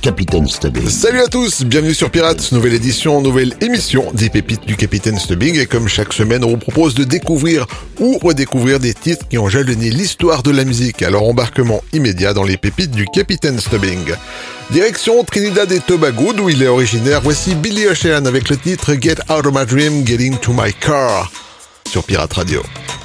Capitaine Stubbing. Salut à tous, bienvenue sur Pirates, nouvelle édition, nouvelle émission des pépites du Capitaine Stubbing et comme chaque semaine on vous propose de découvrir ou redécouvrir des titres qui ont jalonné l'histoire de la musique. Alors embarquement immédiat dans les pépites du Capitaine Stubbing. Direction Trinidad et Tobago d'où il est originaire, voici Billy Ocean avec le titre Get Out of My Dream, Getting to My Car sur Pirate Radio. Pirate Radio.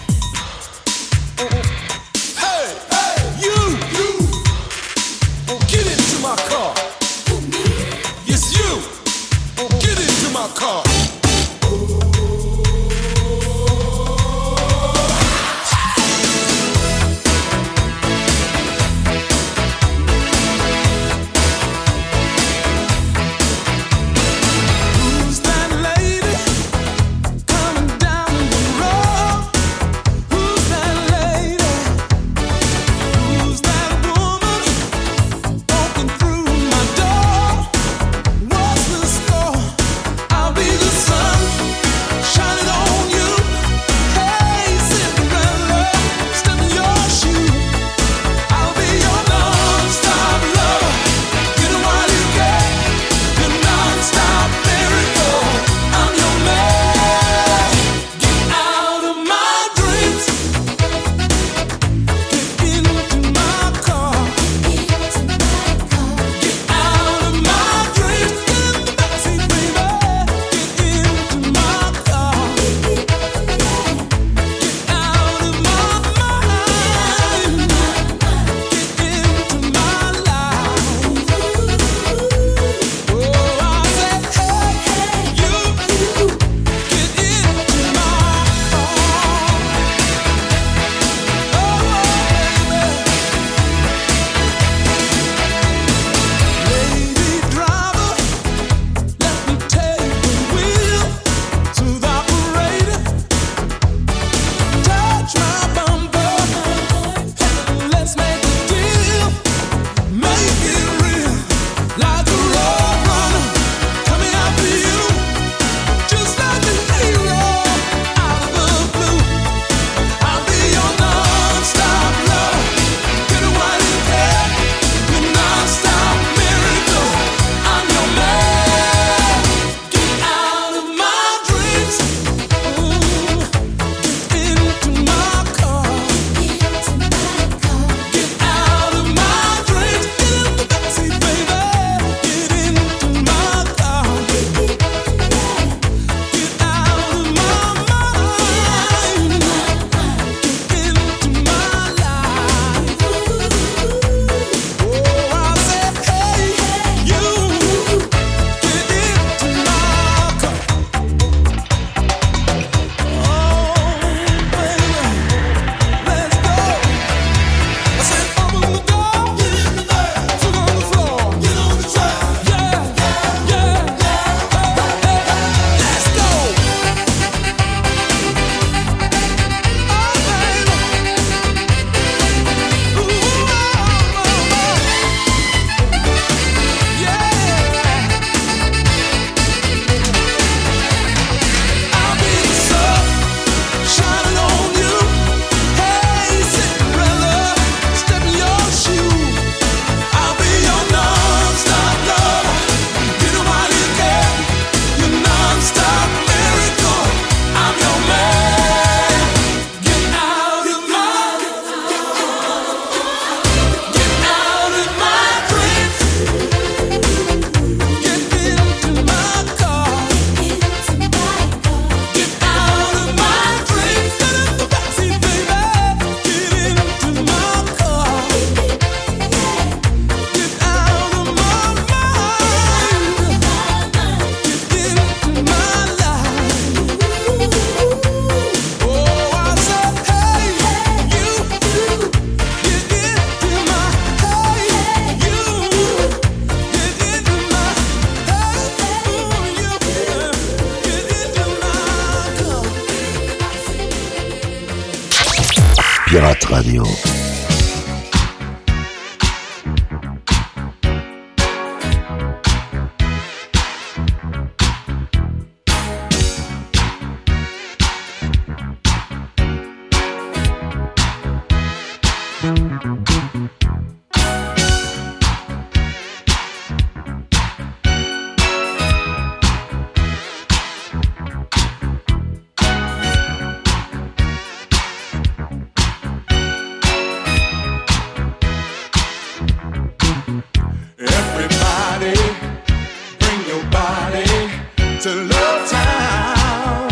To Love Town.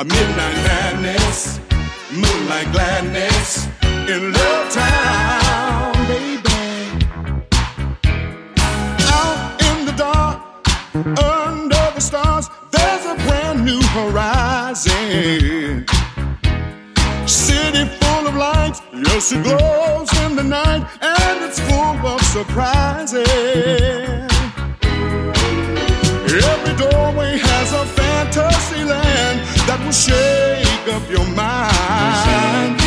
A midnight madness, moonlight gladness in Love Town, baby. Out in the dark, under the stars, there's a brand new horizon. City full of lights, yes, it glows in the night, and it's full of surprises. Every doorway has a fantasy land that will shake up your mind.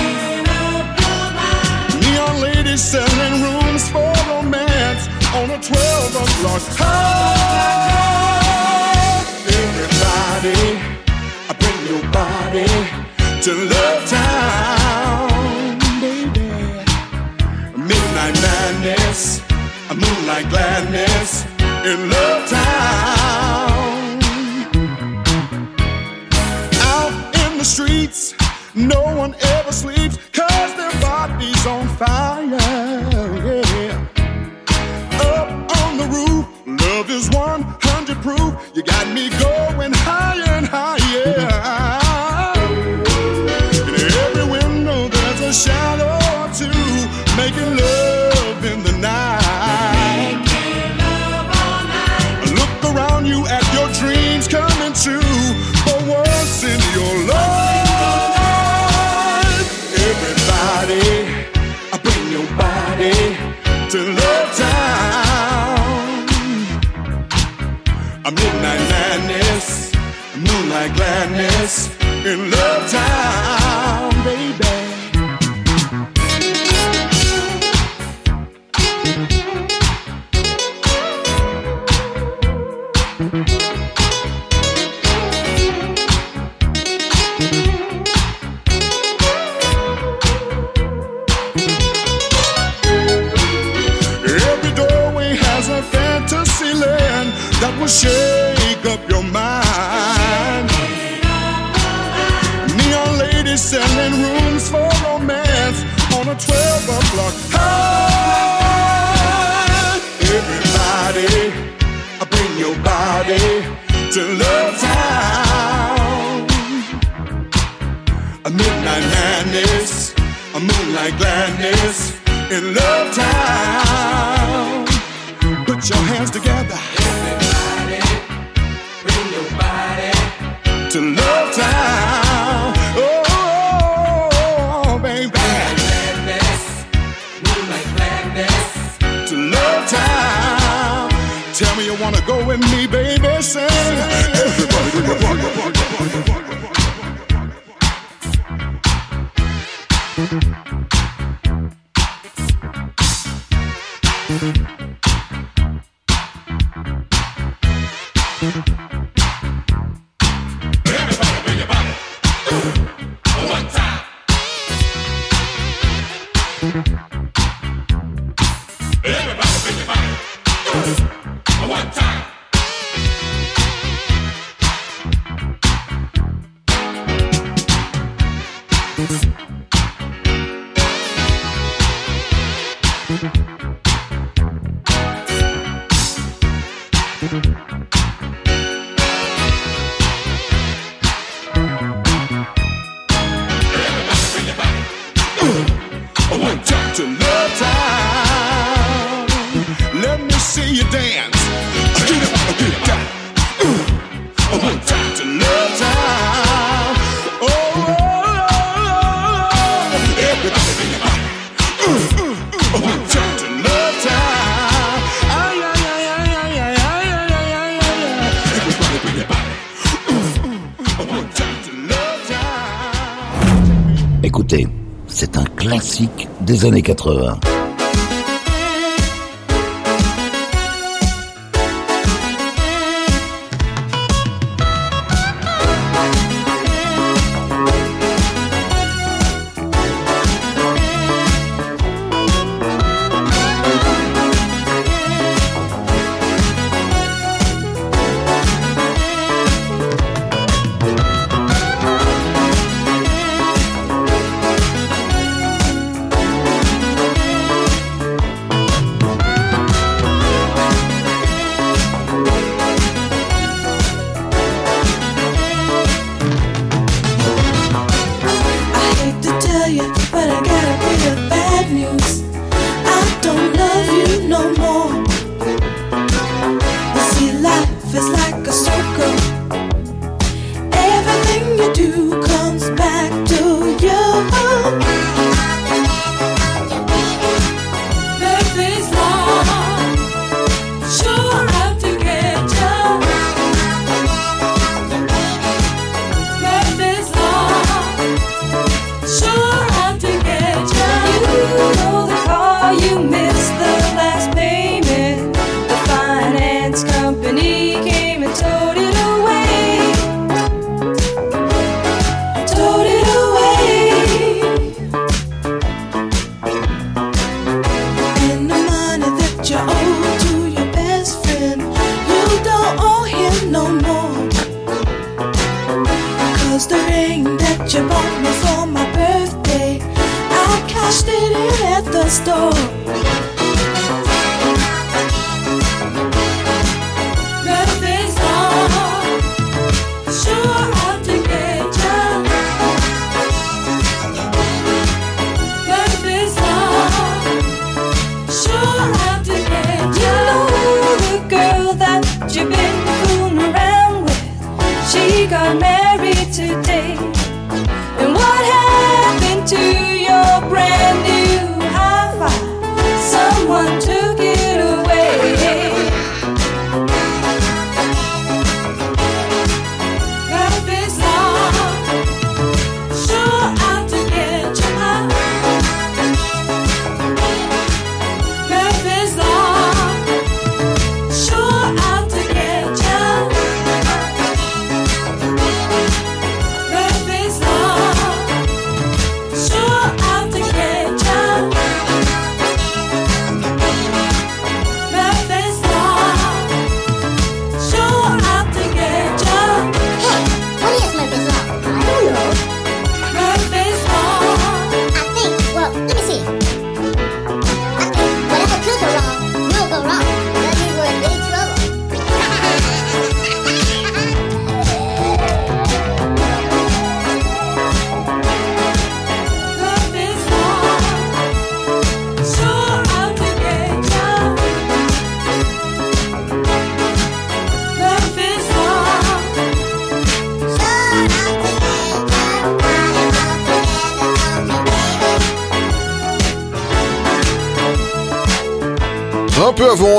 Neon ladies selling rooms for romance on a 12 o'clock high. Everybody, I bring your body to love town, baby. Midnight madness, a moonlight gladness in Love Town. Out in the streets, no one ever sleeps, cause their body's on fire. Yeah. Up on the roof, love is 100 proof. You got me going higher and higher. My gladness in love time. to Écoutez, c'est un classique des années 80.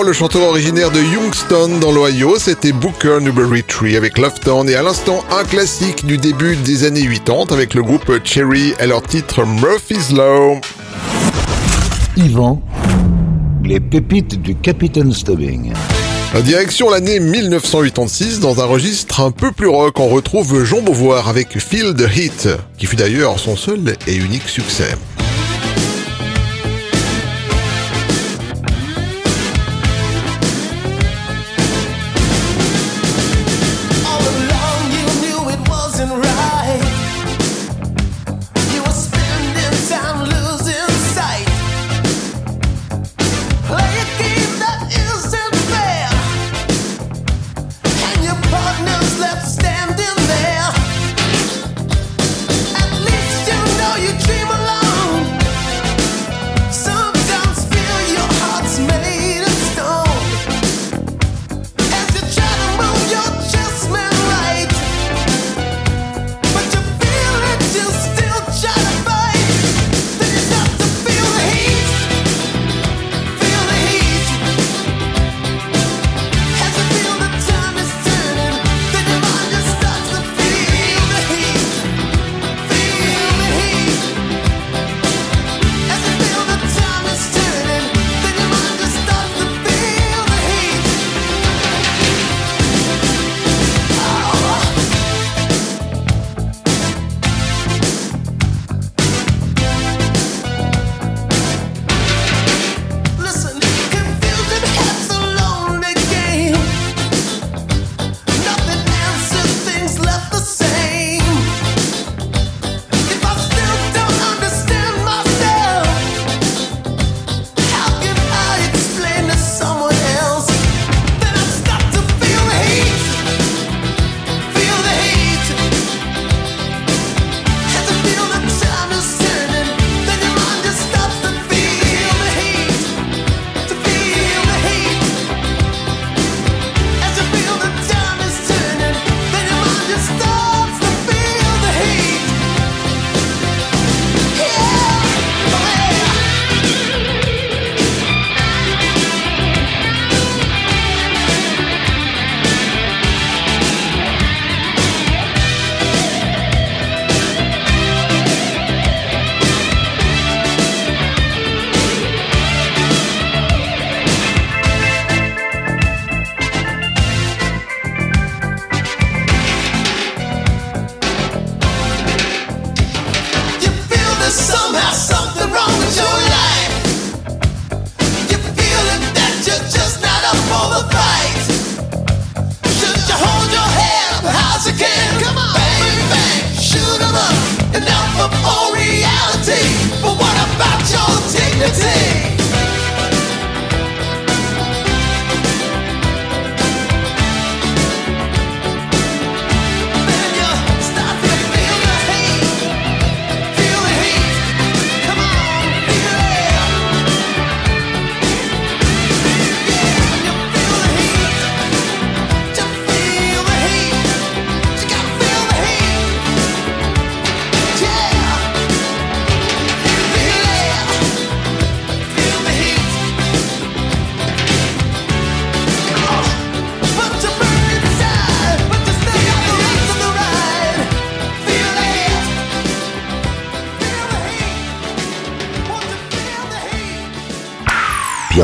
Le chanteur originaire de Youngstown dans l'Ohio, c'était Booker Newberry Tree avec Love Town et à l'instant un classique du début des années 80 avec le groupe Cherry et leur titre Murphy's Law. Yvan, les pépites du Capitaine Stubbing. La direction l'année 1986, dans un registre un peu plus rock, on retrouve Jean Beauvoir avec Feel the Heat, qui fut d'ailleurs son seul et unique succès.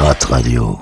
Pirate Radio.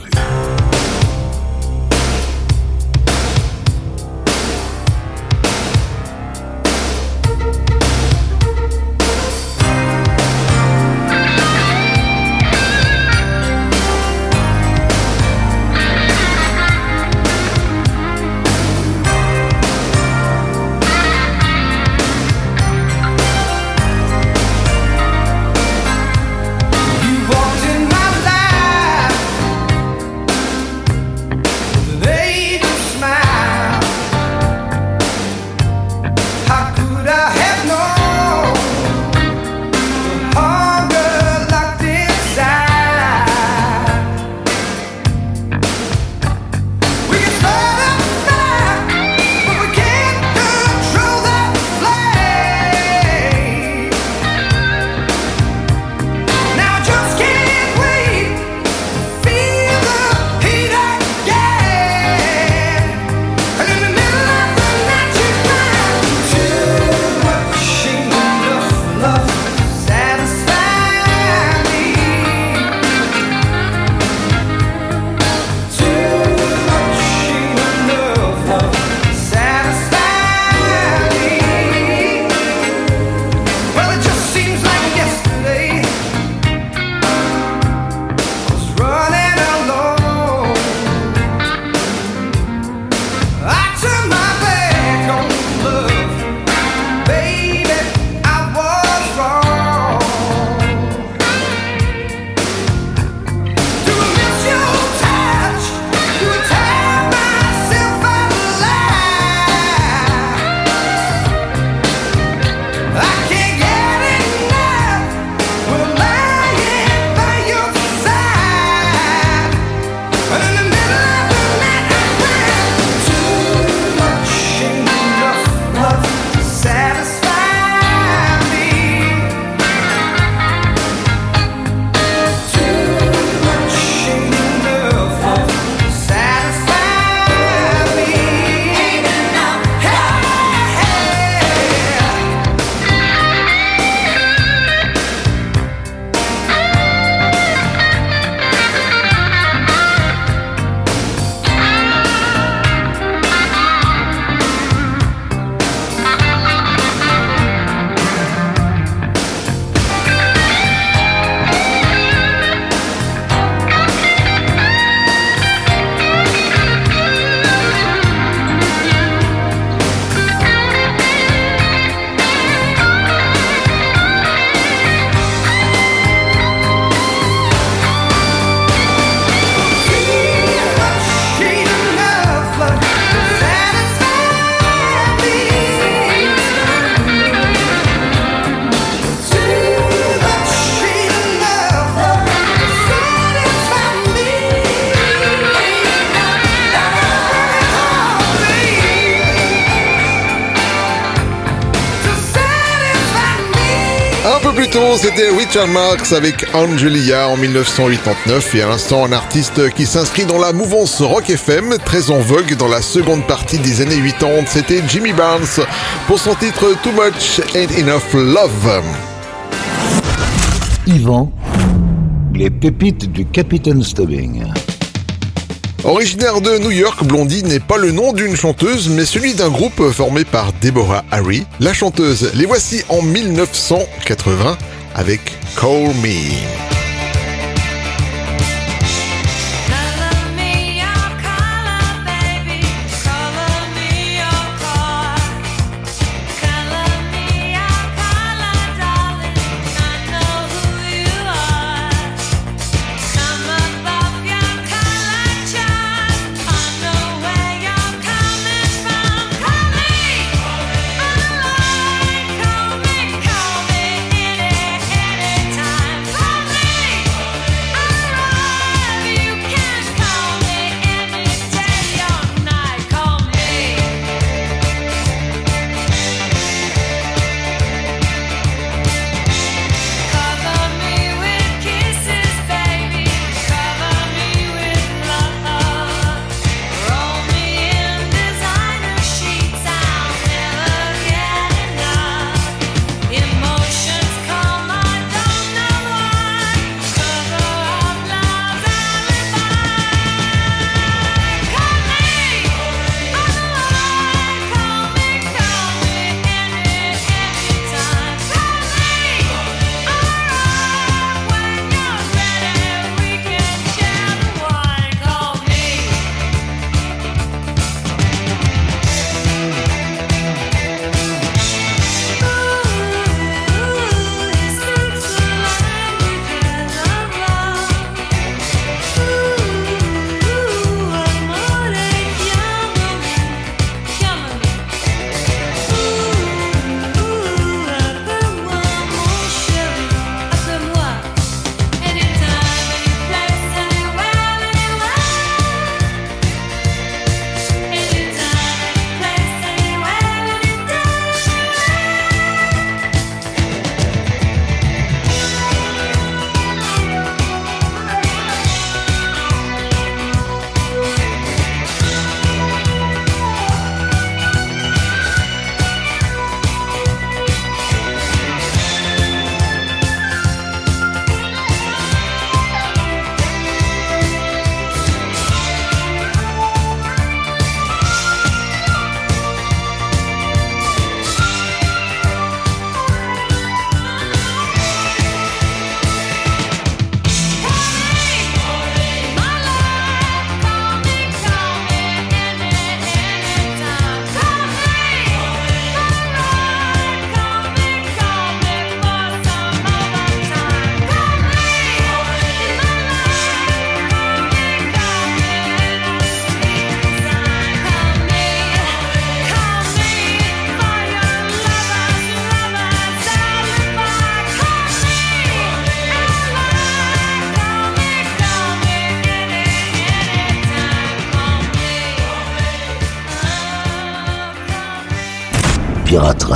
c'était Richard Marx avec Angelia en 1989 et à l'instant un artiste qui s'inscrit dans la mouvance rock FM, très en vogue dans la seconde partie des années 80, c'était Jimmy Barnes pour son titre Too Much Ain't Enough Love. Yvan, les pépites du Capitaine Stubbing. Originaire de New York, Blondie n'est pas le nom d'une chanteuse, mais celui d'un groupe formé par Deborah Harry, la chanteuse. Les voici en 1980 avec Call Me.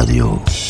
Radio.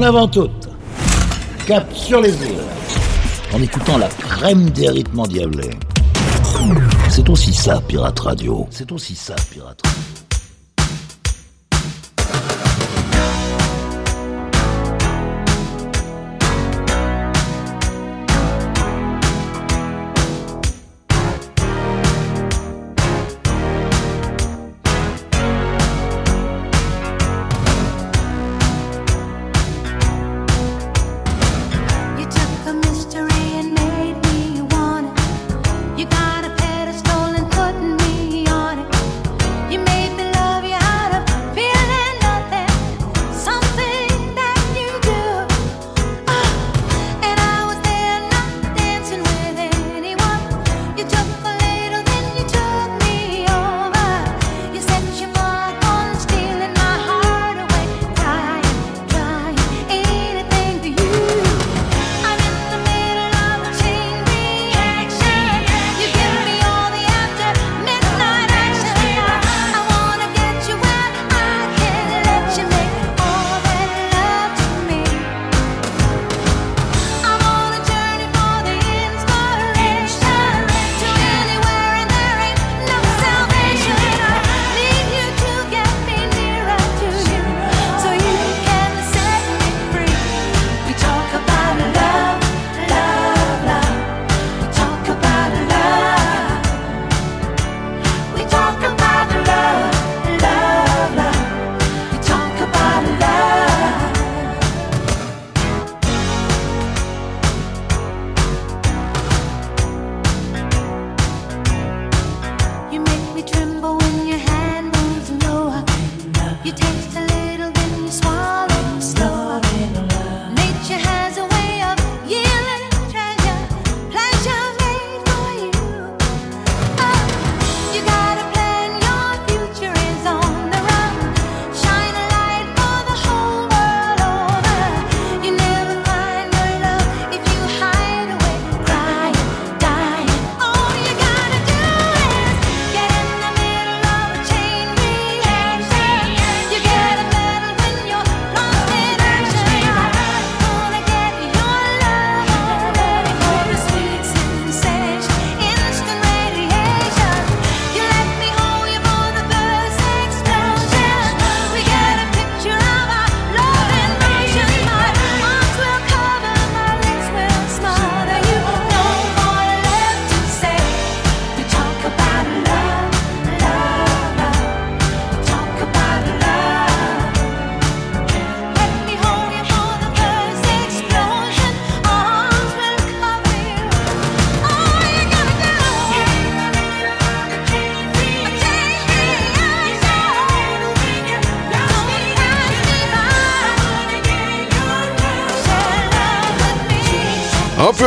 En avant toute, cap sur les îles, en écoutant la crème des rythmes endiablés. C'est aussi ça, Pirate Radio. C'est aussi ça, Pirate Radio.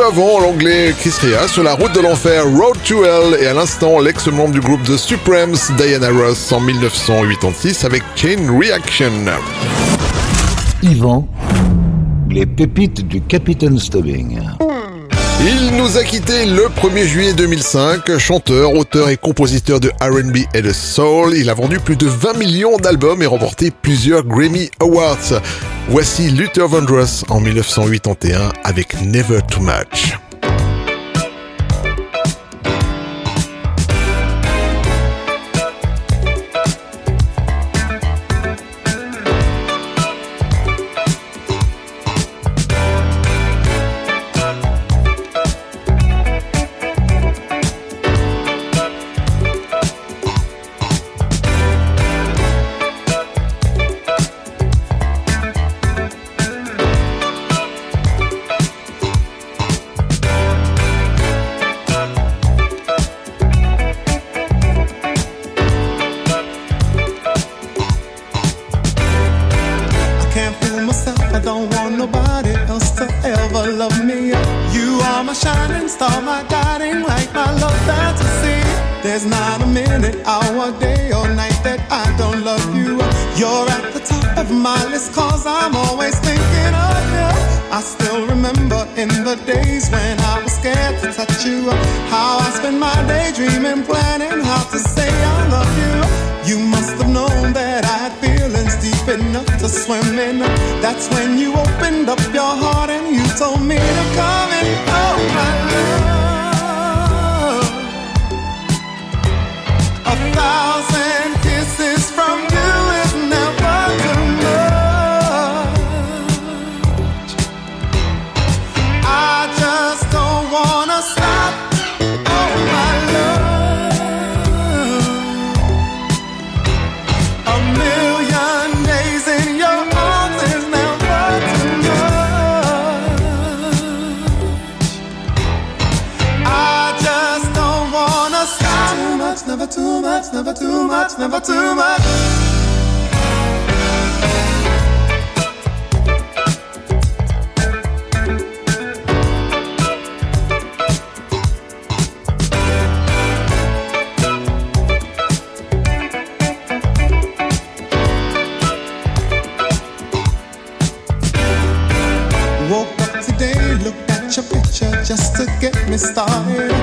Avant, l'anglais Chris sur la route de l'enfer Road to Hell et à l'instant l'ex-membre du groupe The Supremes Diana Ross en 1986 avec Chain Reaction. Yvan, les pépites du Capitaine Stubbing. Il nous a quitté le 1er juillet 2005, chanteur, auteur et compositeur de R&B et de soul. Il a vendu plus de 20 millions d'albums et remporté plusieurs Grammy Awards. Voici Luther Vandross en 1981 avec Never Too Much. much, never too much, never too much. just to get me started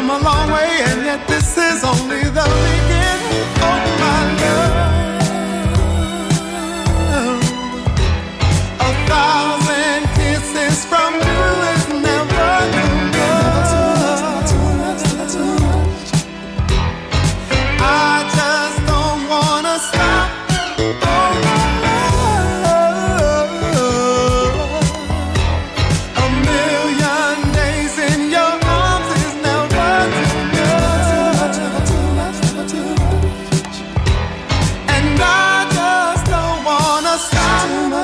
Come a long way and yet this is only the beginning. Oh my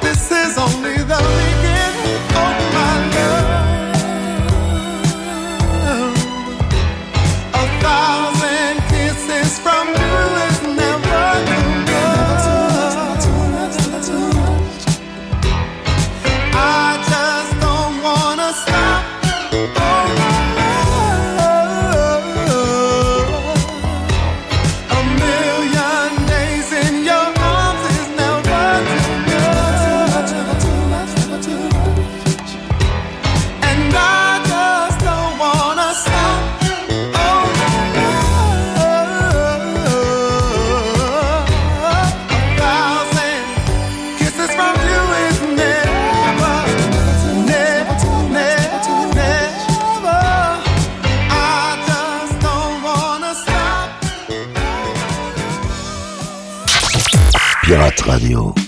this is only the beginning of my love. Pirate Radio.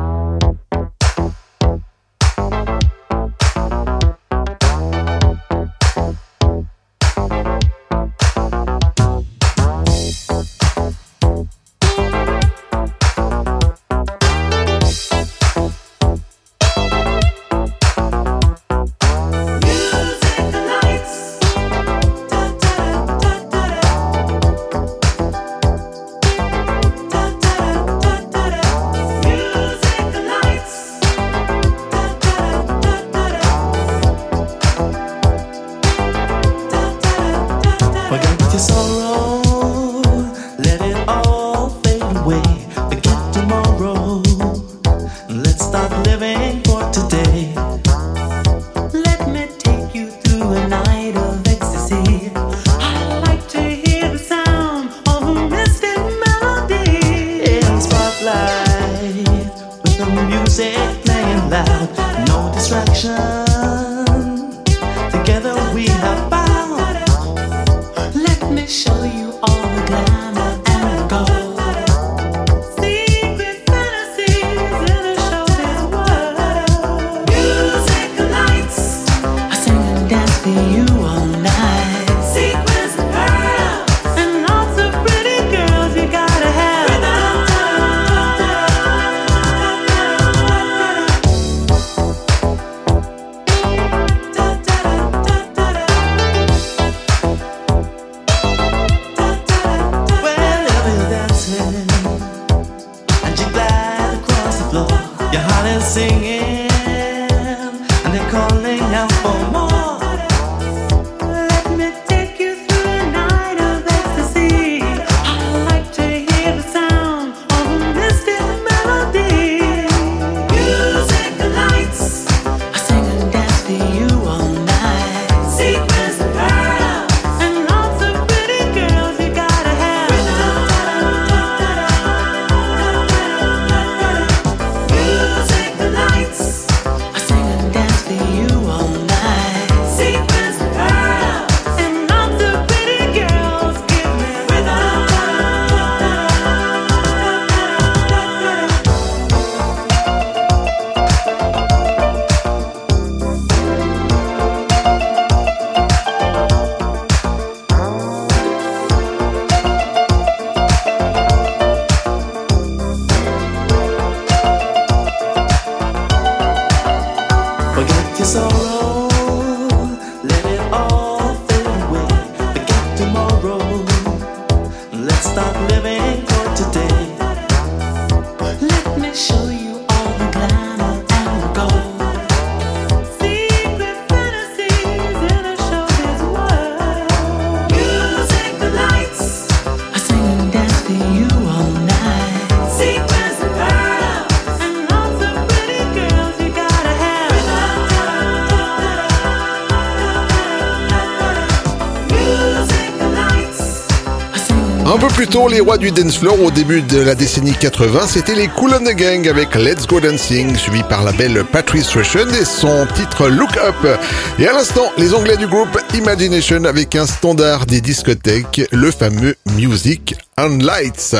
Les rois du dance floor au début de la décennie 80, c'était les Cool on the Gang avec Let's Go Dancing, suivi par la belle Patrice Rushen et son titre Look Up. Et à l'instant, les anglais du groupe Imagination avec un standard des discothèques, le fameux Music and Lights.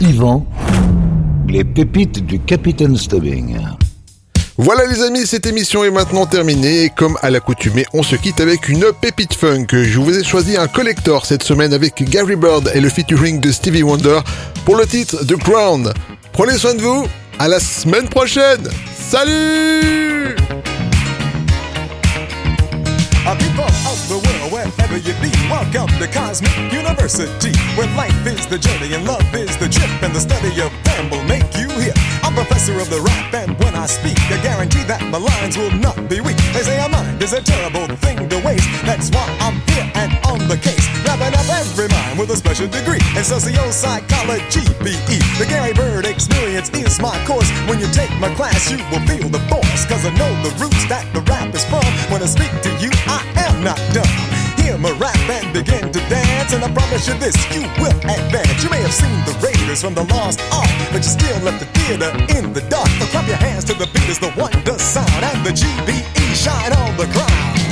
Yvan, les pépites du Capitaine Stubbing. Voilà les amis, cette émission est maintenant terminée et comme à l'accoutumée, on se quitte avec une pépite funk. Je vous ai choisi un collector cette semaine avec Gary Bird et le featuring de Stevie Wonder pour le titre The Crown. Prenez soin de vous, à la semaine prochaine. Salut wherever you be. Welcome to Cosmic University, where life is the journey and love is the trip, and the study of them will make you hip. Professor of the rap, and when I speak, I guarantee that my lines will not be weak. They say a mind is a terrible thing to waste. That's why I'm here and on the case, wrapping up every mind with a special degree in socio-psychology, BE. The Gary Bird experience is my course. When you take my class, you will feel the force, cause I know the roots that the rap is from. When I speak to you, I am not dumb hear my rap and begin to And I promise you this, you will advance. You may have seen the Raiders from the Lost Ark, but you still left the theater in the dark. So clap your hands to the beat as the wonder sound and the GBE shine on the crowd.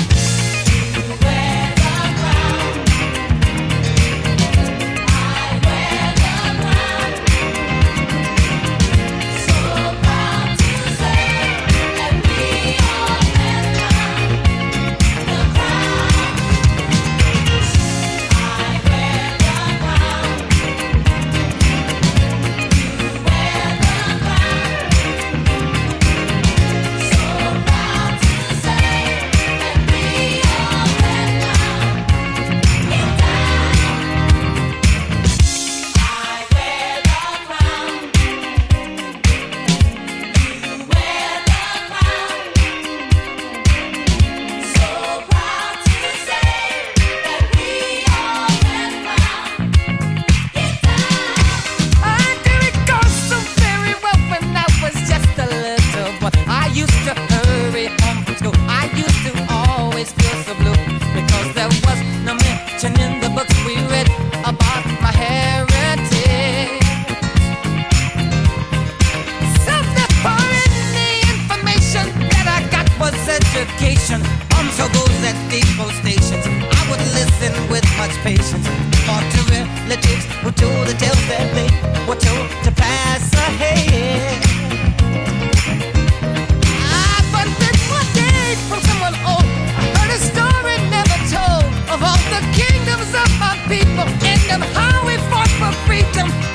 people in them. How we fought for freedom.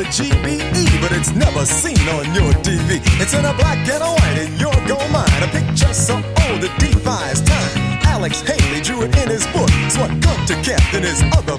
the GBE, but it's never seen on your TV. It's in a black and a white, and you're going mine. A picture so old it defies time. Alex Haley drew it in his book. so what come to Captain is other